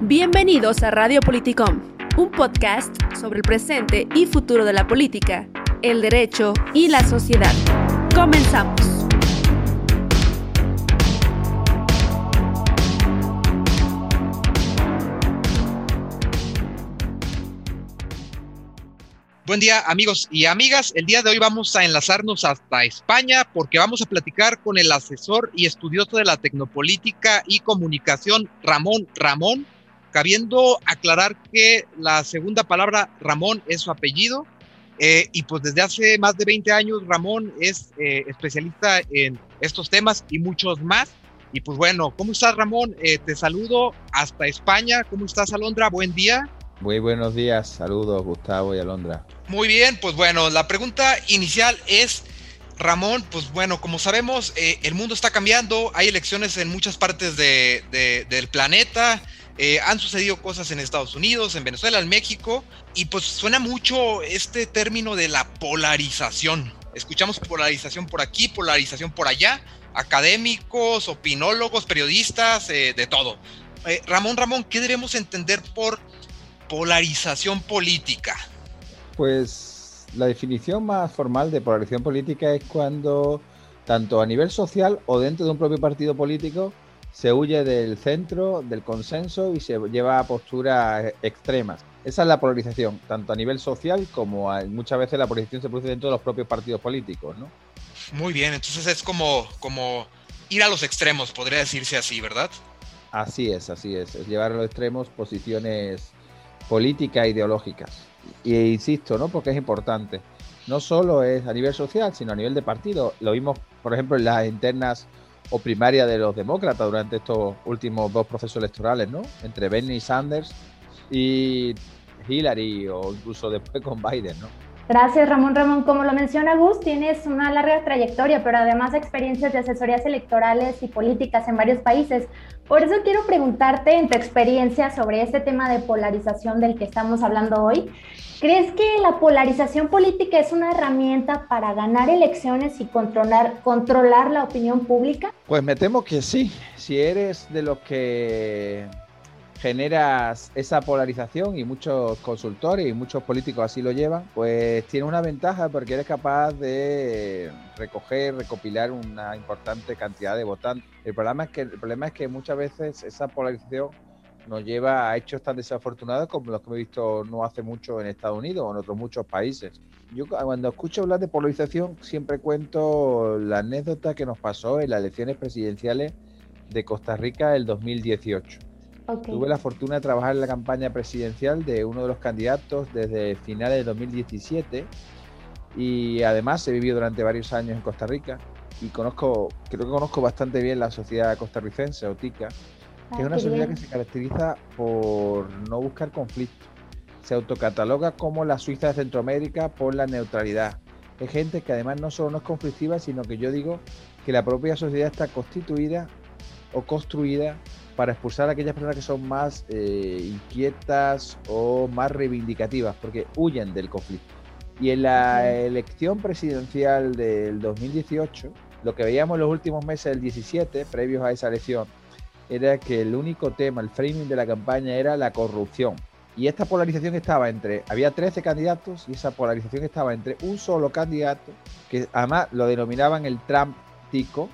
Bienvenidos a Radio Politicom, un podcast sobre el presente y futuro de la política, el derecho y la sociedad. Comenzamos. Buen día amigos y amigas. El día de hoy vamos a enlazarnos hasta España porque vamos a platicar con el asesor y estudioso de la tecnopolítica y comunicación, Ramón Ramón, cabiendo aclarar que la segunda palabra Ramón es su apellido. Eh, y pues desde hace más de 20 años Ramón es eh, especialista en estos temas y muchos más. Y pues bueno, ¿cómo estás Ramón? Eh, te saludo hasta España. ¿Cómo estás Alondra? Buen día. Muy buenos días, saludos Gustavo y Alondra. Muy bien, pues bueno, la pregunta inicial es, Ramón, pues bueno, como sabemos, eh, el mundo está cambiando, hay elecciones en muchas partes del planeta, eh, han sucedido cosas en Estados Unidos, en Venezuela, en México, y pues suena mucho este término de la polarización. Escuchamos polarización por aquí, polarización por allá, académicos, opinólogos, periodistas, eh, de todo. Ramón, Ramón, ¿qué debemos entender por polarización política? Pues la definición más formal de polarización política es cuando, tanto a nivel social o dentro de un propio partido político, se huye del centro, del consenso y se lleva a posturas extremas. Esa es la polarización, tanto a nivel social como muchas veces la polarización se produce dentro de los propios partidos políticos, ¿no? Muy bien, entonces es como, como ir a los extremos, podría decirse así, ¿verdad? Así es, así es, es llevar a los extremos posiciones políticas ideológicas. Y insisto, ¿no? Porque es importante. No solo es a nivel social, sino a nivel de partido. Lo vimos, por ejemplo, en las internas o primarias de los demócratas durante estos últimos dos procesos electorales, ¿no? Entre Bernie Sanders y Hillary o incluso después con Biden, ¿no? Gracias, Ramón. Ramón, como lo menciona Gus, tienes una larga trayectoria, pero además experiencias de asesorías electorales y políticas en varios países. Por eso quiero preguntarte en tu experiencia sobre este tema de polarización del que estamos hablando hoy. ¿Crees que la polarización política es una herramienta para ganar elecciones y controlar, controlar la opinión pública? Pues me temo que sí. Si eres de los que generas esa polarización y muchos consultores y muchos políticos así lo llevan, pues tiene una ventaja porque eres capaz de recoger, recopilar una importante cantidad de votantes. El problema es que, el problema es que muchas veces esa polarización nos lleva a hechos tan desafortunados como los que hemos visto no hace mucho en Estados Unidos o en otros muchos países. Yo cuando escucho hablar de polarización siempre cuento la anécdota que nos pasó en las elecciones presidenciales de Costa Rica el 2018 Tuve la fortuna de trabajar en la campaña presidencial de uno de los candidatos desde finales de 2017 y además he vivido durante varios años en Costa Rica y conozco, creo que conozco bastante bien la sociedad costarricense o TICA, que es una sociedad que se caracteriza por no buscar conflictos. Se autocataloga como la Suiza de Centroamérica por la neutralidad. Es gente que además no solo no es conflictiva, sino que yo digo que la propia sociedad está constituida o construida para expulsar a aquellas personas que son más eh, inquietas o más reivindicativas, porque huyen del conflicto. Y en la elección presidencial del 2018, lo que veíamos en los últimos meses del 17, previos a esa elección, era que el único tema, el framing de la campaña era la corrupción. Y esta polarización estaba entre, había 13 candidatos y esa polarización estaba entre un solo candidato, que además lo denominaban el Trump tico,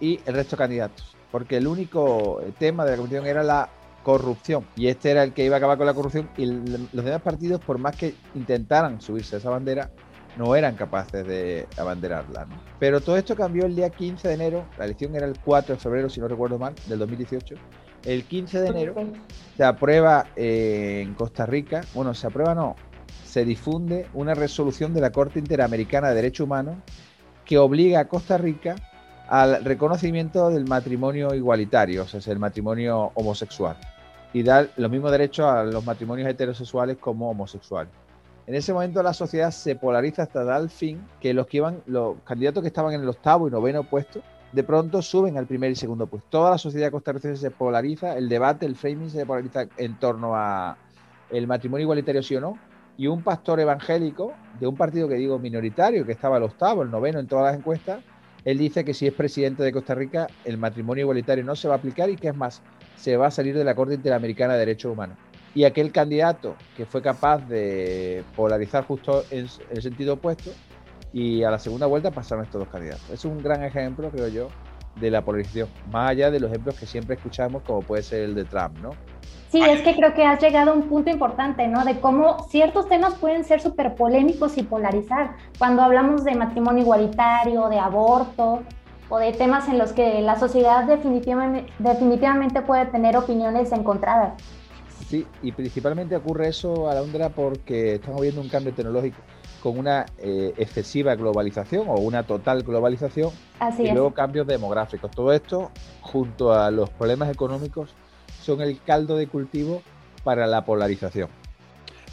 y el resto de candidatos porque el único eh, tema de la comisión era la corrupción y este era el que iba a acabar con la corrupción y los demás partidos por más que intentaran subirse a esa bandera no eran capaces de abanderarla. Pero todo esto cambió el día 15 de enero, la elección era el 4 de febrero si no recuerdo mal, del 2018. El 15 de enero se aprueba eh, en Costa Rica, bueno, se aprueba no, se difunde una resolución de la Corte Interamericana de Derechos Humanos que obliga a Costa Rica al reconocimiento del matrimonio igualitario, o sea, es el matrimonio homosexual, y dar los mismos derechos a los matrimonios heterosexuales como homosexuales. En ese momento la sociedad se polariza hasta dar fin que los que iban, los candidatos que estaban en el octavo y noveno puesto, de pronto suben al primer y segundo puesto. Toda la sociedad costarricense se polariza, el debate, el framing se polariza en torno a el matrimonio igualitario sí o no, y un pastor evangélico de un partido que digo minoritario, que estaba el octavo, el noveno en todas las encuestas, él dice que si es presidente de Costa Rica, el matrimonio igualitario no se va a aplicar y que es más, se va a salir de la Corte Interamericana de Derechos Humanos. Y aquel candidato que fue capaz de polarizar justo en, el sentido opuesto, y a la segunda vuelta pasaron estos dos candidatos. Es un gran ejemplo, creo yo, de la polarización, más allá de los ejemplos que siempre escuchamos, como puede ser el de Trump, ¿no? Sí, es que creo que has llegado a un punto importante, ¿no? De cómo ciertos temas pueden ser súper polémicos y polarizar. Cuando hablamos de matrimonio igualitario, de aborto, o de temas en los que la sociedad definitivamente, definitivamente puede tener opiniones encontradas. Sí, y principalmente ocurre eso, a la Alondra, porque estamos viendo un cambio tecnológico con una eh, excesiva globalización o una total globalización y luego cambios demográficos. Todo esto, junto a los problemas económicos, son el caldo de cultivo para la polarización.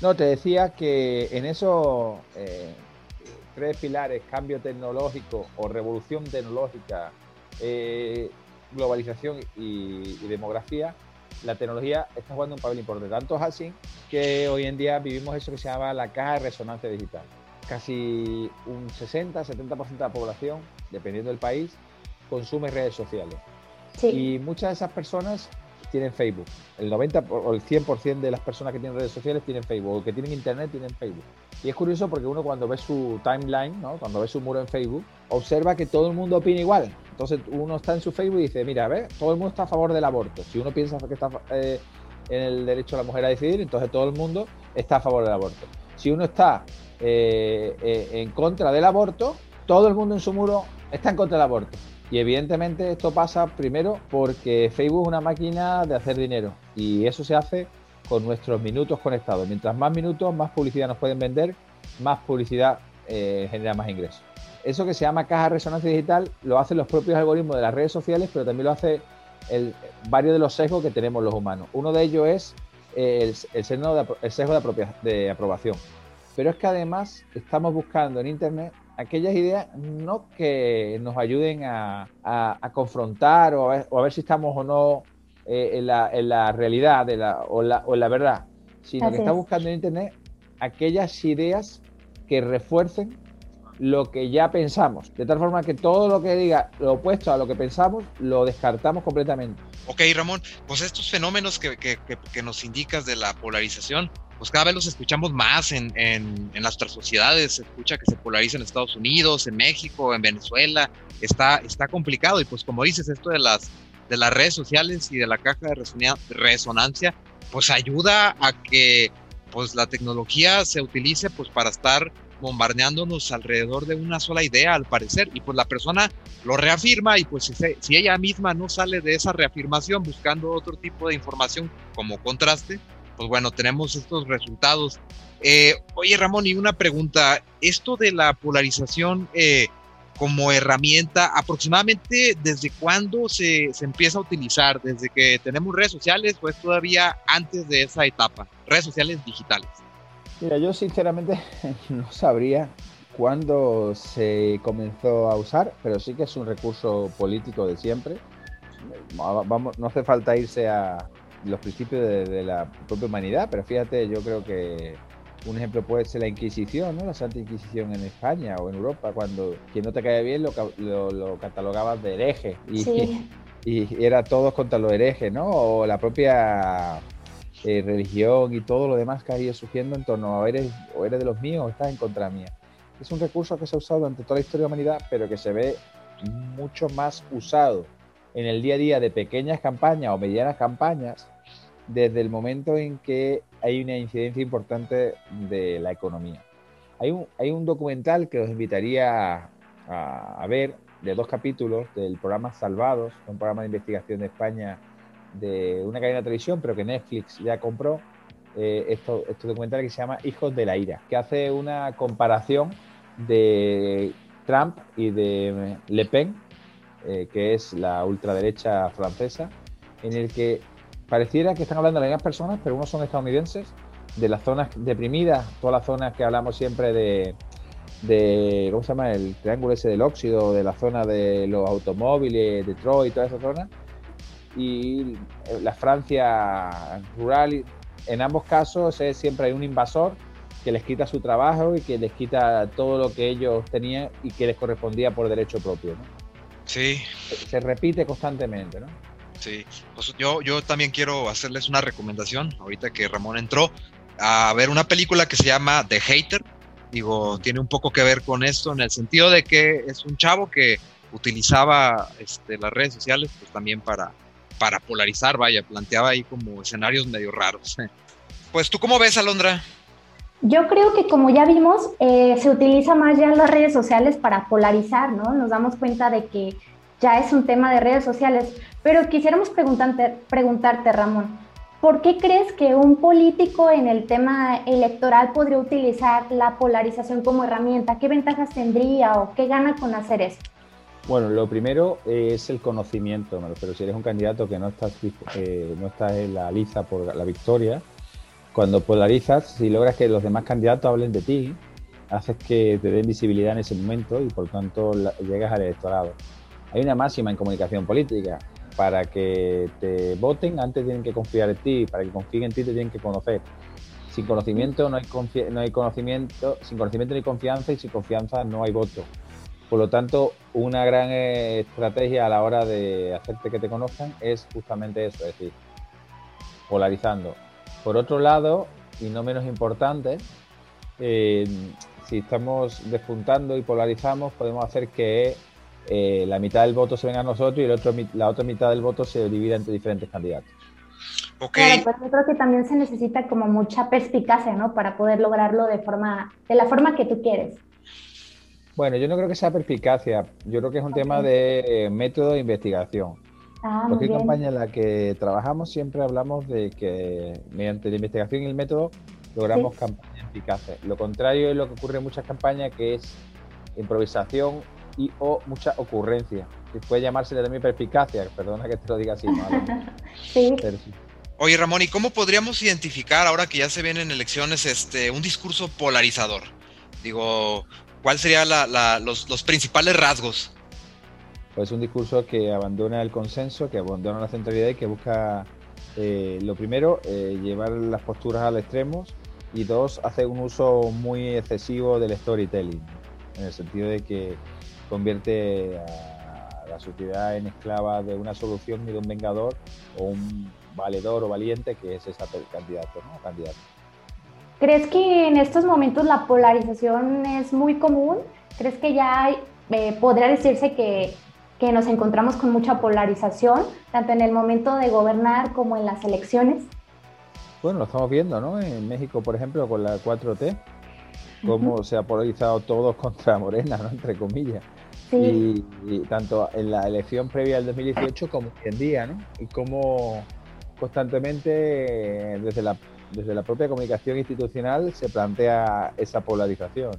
No, te decía que en esos eh, tres pilares, cambio tecnológico o revolución tecnológica, eh, globalización y, demografía, la tecnología está jugando un papel importante. Tanto es así que hoy en día vivimos eso que se llama la caja de resonancia digital. Casi un 60-70% de la población, dependiendo del país, consume redes sociales. Y muchas de esas personas tienen Facebook. El 90 o el 100% de las personas que tienen redes sociales tienen Facebook, o que tienen internet tienen Facebook. Y es curioso porque uno cuando ve su timeline, ¿no? cuando ve su muro en Facebook, observa que todo el mundo opina igual. Entonces uno está en su Facebook y dice, mira, a todo el mundo está a favor del aborto. Si uno piensa que está eh, en el derecho de la mujer a decidir, entonces todo el mundo está a favor del aborto. Si uno está eh, eh, en contra del aborto, todo el mundo en su muro está en contra del aborto. Y evidentemente esto pasa primero porque Facebook es una máquina de hacer dinero y eso se hace con nuestros minutos conectados. Mientras más minutos, más publicidad nos pueden vender, más publicidad eh, genera más ingresos. Eso que se llama caja de resonancia digital lo hacen los propios algoritmos de las redes sociales, pero también lo hace el, varios de los sesgos que tenemos los humanos. Uno de ellos es el, sesgo, de, el sesgo de aprobación. Pero es que además estamos buscando en Internet aquellas ideas no que nos ayuden a, confrontar o a, ver, si estamos o no eh, en, la, realidad de la, o, la, o, la, verdad, sino que está buscando en Internet aquellas ideas que refuercen lo que ya pensamos, de tal forma que todo lo que diga lo opuesto a lo que pensamos lo descartamos completamente. Ok, Ramón, pues estos fenómenos que, que, que nos indicas de la polarización, pues cada vez los escuchamos más en, en, en nuestras sociedades, se escucha que se polariza en Estados Unidos, en México, en Venezuela, está, está complicado. Y pues como dices, esto de las, de las redes sociales y de la caja de resonancia, pues ayuda a que pues la tecnología se utilice pues para estar bombardeándonos alrededor de una sola idea al parecer. Y pues la persona lo reafirma y pues si, si ella misma no sale de esa reafirmación buscando otro tipo de información como contraste, pues bueno, tenemos estos resultados. Eh, oye, Ramón, y una pregunta, esto de la polarización eh, como herramienta, aproximadamente desde cuándo se, se, empieza a utilizar, desde que tenemos redes sociales o es todavía antes de esa etapa, redes sociales digitales. Mira, yo sinceramente no sabría cuándo se comenzó a usar, pero sí que es un recurso político de siempre. Vamos, no hace falta irse a, los principios de, la propia humanidad, pero fíjate, yo creo que un ejemplo puede ser la Inquisición, ¿no? La Santa Inquisición en España o en Europa, cuando quien no te cae bien lo, lo, catalogabas de hereje y, y, era todos contra los herejes, ¿no? O la propia eh, religión y todo lo demás que ha ido surgiendo en torno a eres, o eres de los míos o estás en contra mía. Es un recurso que se ha usado durante toda la historia de la humanidad, pero que se ve mucho más usado en el día a día de pequeñas campañas o medianas campañas desde el momento en que hay una incidencia importante de la economía. Hay un, hay un documental que os invitaría a, ver de dos capítulos del programa Salvados, un programa de investigación de España de una cadena de televisión, pero que Netflix ya compró. Eh, esto, este documental que se llama Hijos de la Ira, que hace una comparación de Trump y de Le Pen eh, que es la ultraderecha francesa, en el que pareciera que están hablando de las mismas personas, pero unos son estadounidenses, de las zonas deprimidas, todas las zonas que hablamos siempre de, de ¿cómo se llama? El triángulo ese del óxido, de la zona de los automóviles, Detroit, toda esa zona, y la Francia rural, en ambos casos es, siempre hay un invasor que les quita su trabajo y que les quita todo lo que ellos tenían y que les correspondía por derecho propio. ¿no? Sí. Se repite constantemente, ¿no? Sí, pues yo, también quiero hacerles una recomendación, ahorita que Ramón entró, a ver una película que se llama The Hater. Digo, tiene un poco que ver con esto en el sentido de que es un chavo que utilizaba este, las redes sociales pues también para, para polarizar, vaya, planteaba ahí como escenarios medio raros. Pues tú cómo ves, Alondra? Yo creo que como ya vimos, eh, se utiliza más ya las redes sociales para polarizar, ¿no? Nos damos cuenta de que ya es un tema de redes sociales, pero quisiéramos preguntarte, preguntarte, Ramón, ¿por qué crees que un político en el tema electoral podría utilizar la polarización como herramienta? ¿Qué ventajas tendría o qué gana con hacer eso? Bueno, lo primero es el conocimiento, pero si eres un candidato que no estás, eh, no estás en la liza por la victoria, cuando polarizas, si logras que los demás candidatos hablen de ti, haces que te den visibilidad en ese momento y por tanto llegas al electorado. Hay una máxima en comunicación política. Para que te voten, antes tienen que confiar en ti. Para que confíen en ti, te tienen que conocer. Sin conocimiento no hay, no hay conocimiento, sin conocimiento no hay confianza y sin confianza no hay voto. Por lo tanto, una gran eh, estrategia a la hora de hacerte que te conozcan es justamente eso, es decir, polarizando. Por otro lado, y no menos importante, eh, si estamos despuntando y polarizamos, podemos hacer que eh, la mitad del voto se venga a nosotros y el otro, la otra mitad del voto se divida entre diferentes candidatos. Okay. Claro, pero yo creo que también se necesita como mucha perspicacia, ¿no? Para poder lograrlo de forma, de la forma que tú quieres. Bueno, yo no creo que sea perspicacia. Yo creo que es un tema de método de investigación. Ah, Porque en campaña en la que trabajamos siempre hablamos de que mediante la investigación y el método logramos campañas eficaces. Lo contrario es lo que ocurre en muchas campañas, que es improvisación y o mucha ocurrencia. Que puede llamarse también perspicacia, perdona que te lo diga así. sí. Oye Ramón, ¿y cómo podríamos identificar ahora que ya se vienen elecciones este un discurso polarizador? Digo, ¿cuáles serían los, los principales rasgos? Pues un discurso que abandona el consenso, que abandona la centralidad y que busca, eh, lo primero, eh, llevar las posturas al extremo y dos, hace un uso muy excesivo del storytelling, en el sentido de que convierte a la sociedad en esclava de una solución y de un vengador o un valedor o valiente que es ese candidato, ¿no? candidato. ¿Crees que en estos momentos la polarización es muy común? ¿Crees que ya eh, podría decirse que que nos encontramos con mucha polarización, tanto en el momento de gobernar como en las elecciones? Bueno, lo estamos viendo, ¿no? En México, por ejemplo, con la 4T, cómo se ha polarizado todos contra Morena, ¿no? Entre comillas. Sí. Y, tanto en la elección previa del 2018 como hoy en día, ¿no? Y cómo constantemente desde la, desde la propia comunicación institucional se plantea esa polarización.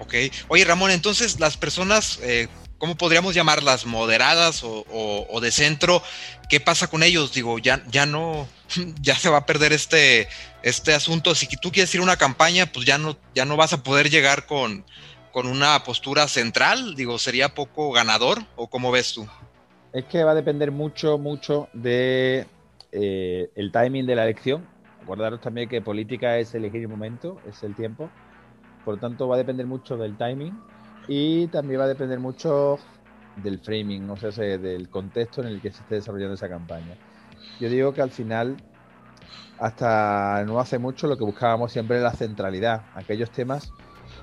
Ok. Oye, Ramón, entonces las personas eh, ¿cómo podríamos llamarlas? ¿Moderadas o, de centro? ¿Qué pasa con ellos? Digo, ya, ya no, ya se va a perder este, este asunto. Si tú quieres ir a una campaña, pues ya no, ya no vas a poder llegar con, con una postura central. Digo, ¿sería poco ganador o cómo ves tú? Es que va a depender mucho, mucho de eh, el timing de la elección. Acordaros también que política es elegir el momento, es el tiempo. Por lo tanto, va a depender mucho del timing y también va a depender mucho del framing, o sea, del contexto en el que se esté desarrollando esa campaña. Yo digo que al final, hasta no hace mucho, lo que buscábamos siempre es la centralidad, aquellos temas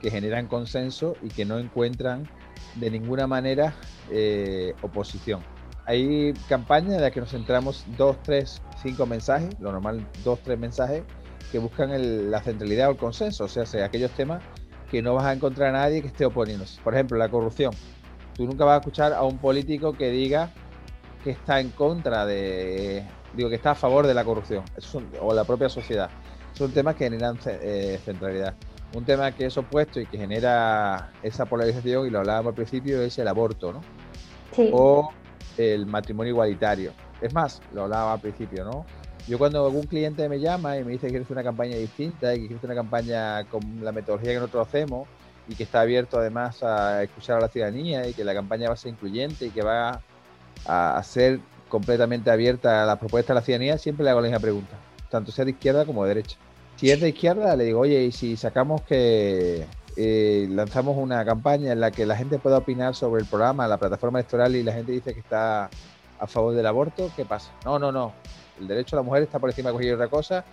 que generan consenso y que no encuentran de ninguna manera eh, oposición. Hay campañas en las que nos centramos dos, tres, cinco mensajes, lo normal dos, tres mensajes que buscan la centralidad o el consenso, o sea, aquellos temas que no vas a encontrar a nadie que esté oponiéndose. Por ejemplo, la corrupción. Tú nunca vas a escuchar a un político que diga que está en contra de, digo, que está a favor de la corrupción, o la propia sociedad. Son temas que generan eh, centralidad. Un tema que es opuesto y que genera esa polarización, y lo hablábamos al principio, es el aborto, ¿no? Sí. O el matrimonio igualitario. Es más, lo hablaba al principio, ¿no? Yo cuando algún cliente me llama y me dice que quiere hacer una campaña distinta y que quiere hacer una campaña con la metodología que nosotros hacemos y que está abierto además a escuchar a la ciudadanía y que la campaña va a ser incluyente y que va a, ser completamente abierta a las propuestas de la ciudadanía, siempre le hago la misma pregunta, tanto sea de izquierda como de derecha. Si es de izquierda, le digo, oye, y si sacamos que eh, lanzamos una campaña en la que la gente pueda opinar sobre el programa, la plataforma electoral y la gente dice que está a favor del aborto, ¿qué pasa? No, no, no. El derecho a la mujer está por encima de cualquier otra cosa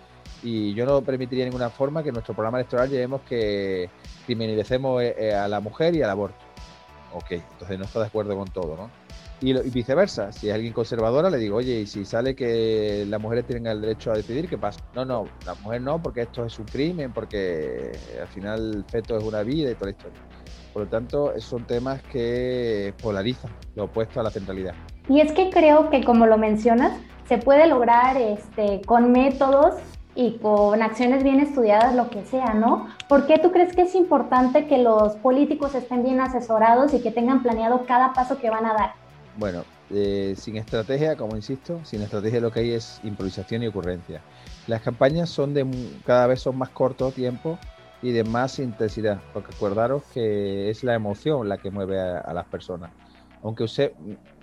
y yo no permitiría de ninguna forma que en nuestro programa electoral llevemos que criminalicemos eh, eh, a la mujer y al aborto. Ok, entonces no está de acuerdo con todo, ¿no? Y, viceversa, si es alguien conservadora, le digo, oye, y si sale que las mujeres tienen el derecho a decidir, ¿qué pasa? No, no, la mujer no, porque esto es un crimen, porque al final el feto es una vida y toda la historia. Por lo tanto, son temas que polarizan lo opuesto a la centralidad. Y es que creo que, como lo mencionas, se puede lograr este, con métodos y con acciones bien estudiadas, lo que sea, ¿no? ¿Por qué tú crees que es importante que los políticos estén bien asesorados y que tengan planeado cada paso que van a dar? Bueno, eh, sin estrategia, como insisto, sin estrategia lo que hay es improvisación y ocurrencia. Las campañas son de cada vez son más corto tiempo y de más intensidad, porque acordaros que es la emoción la que mueve a, las personas. Aunque usted,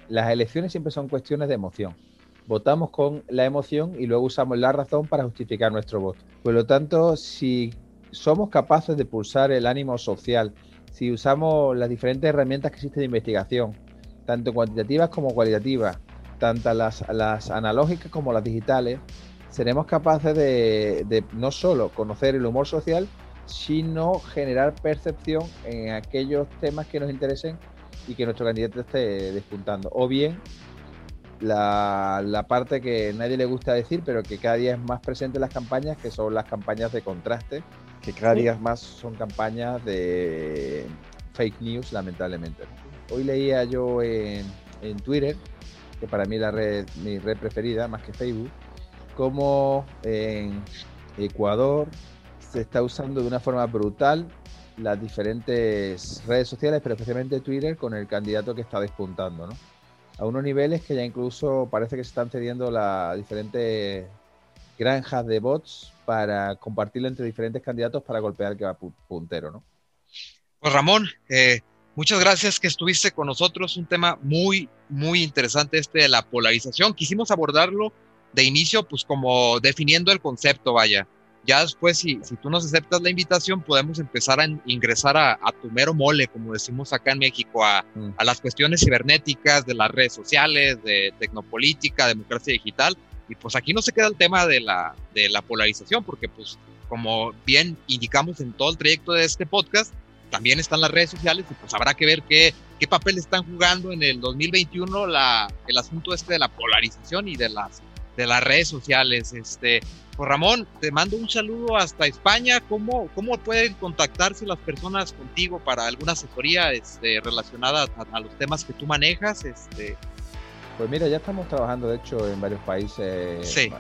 las elecciones siempre son cuestiones de emoción. Votamos con la emoción y luego usamos la razón para justificar nuestro voto. Por lo tanto, si somos capaces de pulsar el ánimo social, si usamos las diferentes herramientas que existen de investigación, tanto cuantitativas como cualitativas, tanto las, analógicas como las digitales, seremos capaces de, no solo conocer el humor social, sino generar percepción en aquellos temas que nos interesen y que nuestro candidato esté despuntando. O bien la, la, parte que nadie le gusta decir, pero que cada día es más presente en las campañas, que son las campañas de contraste, que cada día más son campañas de fake news, lamentablemente. Hoy leía yo en, Twitter, que para mí es la red, mi red preferida, más que Facebook, como en Ecuador se está usando de una forma brutal las diferentes redes sociales, pero especialmente Twitter, con el candidato que está despuntando, ¿no? A unos niveles que ya incluso parece que se están cediendo las diferentes granjas de bots para compartirlo entre diferentes candidatos para golpear al que va puntero, ¿no? Pues Ramón, eh, Muchas gracias que estuviste con nosotros. Un tema muy, muy interesante este de la polarización. Quisimos abordarlo de inicio, pues como definiendo el concepto, vaya. Ya después, si, si tú nos aceptas la invitación, podemos empezar a ingresar a, tu mero mole, como decimos acá en México, a, mm. a, las cuestiones cibernéticas, de las redes sociales, de tecnopolítica, democracia digital. Y pues aquí no se queda el tema de la, de la polarización, porque pues como bien indicamos en todo el trayecto de este podcast, también están las redes sociales y pues habrá que ver qué, qué papel están jugando en el 2021 la, el asunto este de la polarización y de las, de las redes sociales. Este, pues Ramón, te mando un saludo hasta España. ¿Cómo, cómo pueden contactarse las personas contigo para alguna asesoría este, relacionada a, los temas que tú manejas? Este, pues mira, ya estamos trabajando, de hecho, en varios países. Sí.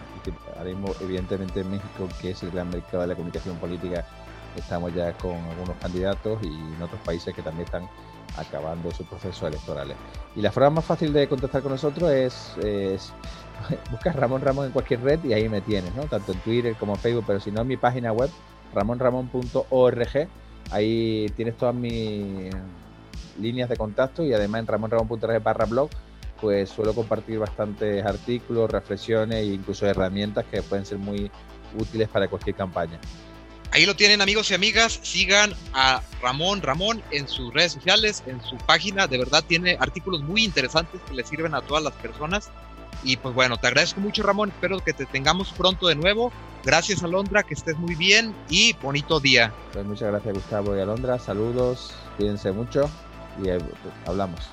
evidentemente en México, que es el gran mercado de la comunicación política, Estamos ya con algunos candidatos y en otros países que también están acabando sus procesos electorales. Y la forma más fácil de contactar con nosotros es, es buscar Ramón Ramón en cualquier red y ahí me tienes, ¿no? Tanto en Twitter como en Facebook, pero si no en mi página web, ramonramon.org, ahí tienes todas mis líneas de contacto y además en ramonramon.org barra blog, pues suelo compartir bastantes artículos, reflexiones e incluso herramientas que pueden ser muy útiles para cualquier campaña. Ahí lo tienen amigos y amigas, sigan a Ramón Ramón en sus redes sociales, en su página, de verdad tiene artículos muy interesantes que le sirven a todas las personas. Y pues bueno, te agradezco mucho Ramón, espero que te tengamos pronto de nuevo. Gracias Alondra, que estés muy bien y bonito día. Pues muchas gracias Gustavo y Alondra, saludos, cuídense mucho y eh, hablamos.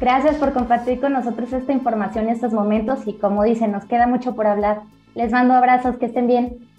Gracias por compartir con nosotros esta información en estos momentos y como dicen, nos queda mucho por hablar. Les mando abrazos, que estén bien.